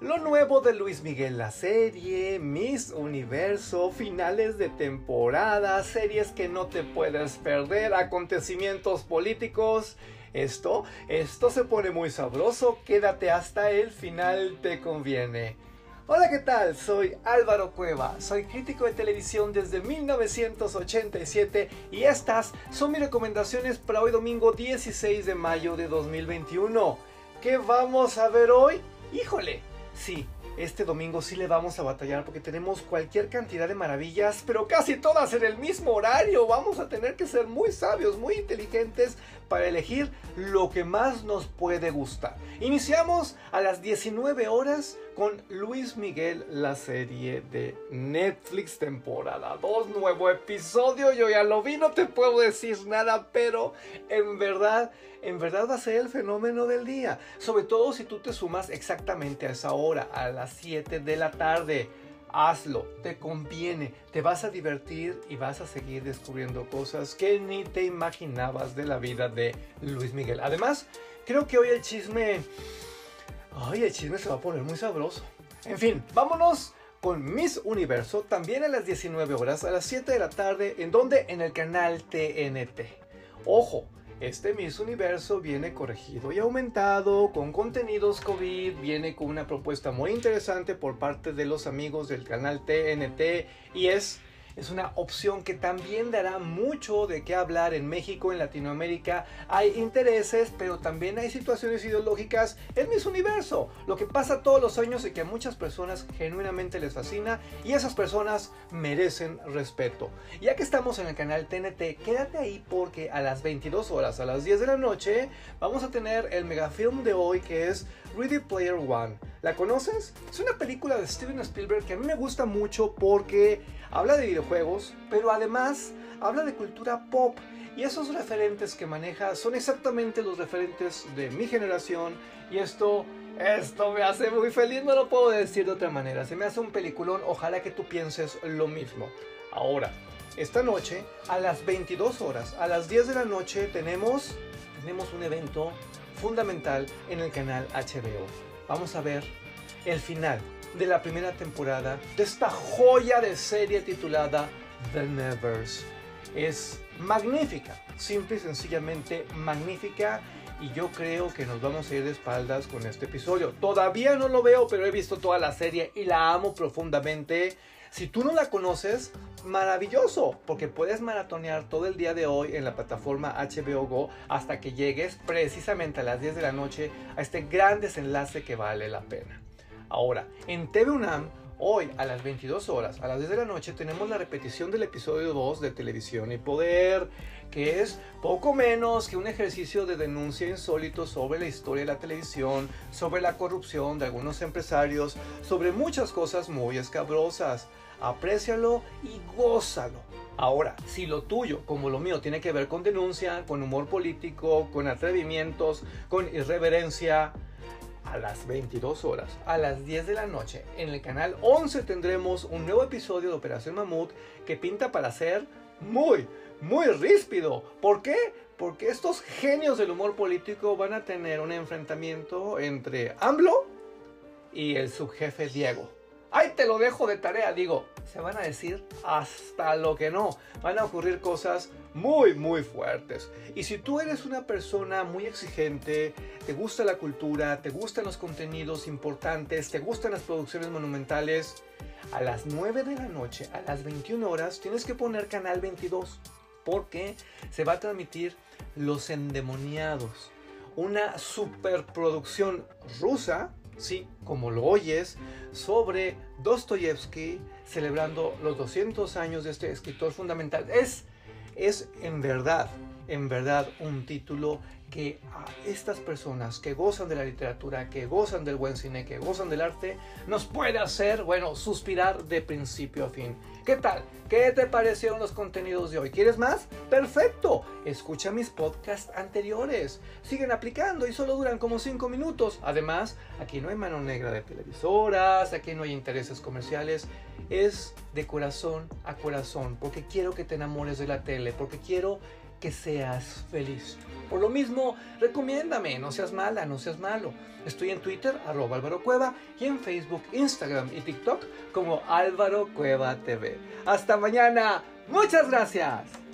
Lo nuevo de Luis Miguel, la serie, Miss Universo, finales de temporada, series que no te puedes perder, acontecimientos políticos. Esto, esto se pone muy sabroso, quédate hasta el final, te conviene. Hola, ¿qué tal? Soy Álvaro Cueva, soy crítico de televisión desde 1987 y estas son mis recomendaciones para hoy domingo 16 de mayo de 2021. ¿Qué vamos a ver hoy? Híjole, sí, este domingo sí le vamos a batallar porque tenemos cualquier cantidad de maravillas, pero casi todas en el mismo horario. Vamos a tener que ser muy sabios, muy inteligentes para elegir lo que más nos puede gustar. Iniciamos a las 19 horas con Luis Miguel, la serie de Netflix temporada 2, nuevo episodio. Yo ya lo vi, no te puedo decir nada, pero en verdad, en verdad va a ser el fenómeno del día. Sobre todo si tú te sumas exactamente a esa hora, a las 7 de la tarde. Hazlo, te conviene, te vas a divertir y vas a seguir descubriendo cosas que ni te imaginabas de la vida de Luis Miguel. Además, creo que hoy el chisme... Ay, el chisme se va a poner muy sabroso. En fin, vámonos con Miss Universo, también a las 19 horas, a las 7 de la tarde, en donde en el canal TNT. Ojo, este Miss Universo viene corregido y aumentado con contenidos COVID, viene con una propuesta muy interesante por parte de los amigos del canal TNT y es es una opción que también dará mucho de qué hablar en México, en Latinoamérica. Hay intereses, pero también hay situaciones ideológicas en Miss Universo. Lo que pasa todos los años y que a muchas personas genuinamente les fascina y esas personas merecen respeto. Ya que estamos en el canal TNT, quédate ahí porque a las 22 horas, a las 10 de la noche, vamos a tener el megafilm de hoy que es Ready Player One. ¿La conoces? Es una película de Steven Spielberg que a mí me gusta mucho porque habla de videojuegos, pero además habla de cultura pop. Y esos referentes que maneja son exactamente los referentes de mi generación. Y esto, esto me hace muy feliz, no lo puedo decir de otra manera. Se me hace un peliculón, ojalá que tú pienses lo mismo. Ahora, esta noche, a las 22 horas, a las 10 de la noche, tenemos, tenemos un evento fundamental en el canal HBO. Vamos a ver el final de la primera temporada de esta joya de serie titulada The Nevers. Es magnífica, simple y sencillamente magnífica y yo creo que nos vamos a ir de espaldas con este episodio. Todavía no lo veo, pero he visto toda la serie y la amo profundamente. Si tú no la conoces, maravilloso, porque puedes maratonear todo el día de hoy en la plataforma HBO Go hasta que llegues precisamente a las 10 de la noche a este gran desenlace que vale la pena. Ahora, en TV UNAM, hoy a las 22 horas, a las 10 de la noche, tenemos la repetición del episodio 2 de Televisión y Poder, que es poco menos que un ejercicio de denuncia insólito sobre la historia de la televisión, sobre la corrupción de algunos empresarios, sobre muchas cosas muy escabrosas. Aprécialo y gózalo. Ahora, si lo tuyo, como lo mío, tiene que ver con denuncia, con humor político, con atrevimientos, con irreverencia, a las 22 horas, a las 10 de la noche, en el canal 11 tendremos un nuevo episodio de Operación Mamut que pinta para ser muy, muy ríspido. ¿Por qué? Porque estos genios del humor político van a tener un enfrentamiento entre AMLO y el subjefe Diego. Ahí te lo dejo de tarea, digo, se van a decir hasta lo que no. Van a ocurrir cosas muy, muy fuertes. Y si tú eres una persona muy exigente, te gusta la cultura, te gustan los contenidos importantes, te gustan las producciones monumentales, a las 9 de la noche, a las 21 horas, tienes que poner canal 22 porque se va a transmitir Los Endemoniados, una superproducción rusa sí, como lo oyes, sobre Dostoyevsky celebrando los 200 años de este escritor fundamental. Es, es en verdad, en verdad un título que a estas personas que gozan de la literatura, que gozan del buen cine, que gozan del arte, nos puede hacer, bueno, suspirar de principio a fin. ¿Qué tal? ¿Qué te parecieron los contenidos de hoy? ¿Quieres más? Perfecto. Escucha mis podcasts anteriores. Siguen aplicando y solo duran como 5 minutos. Además, aquí no hay mano negra de televisoras, aquí no hay intereses comerciales. Es de corazón a corazón, porque quiero que te enamores de la tele, porque quiero que seas feliz. Por lo mismo, recomiéndame, no seas mala, no seas malo. Estoy en Twitter, arroba Álvaro Cueva, y en Facebook, Instagram y TikTok como Álvaro Cueva TV. Hasta mañana. Muchas gracias.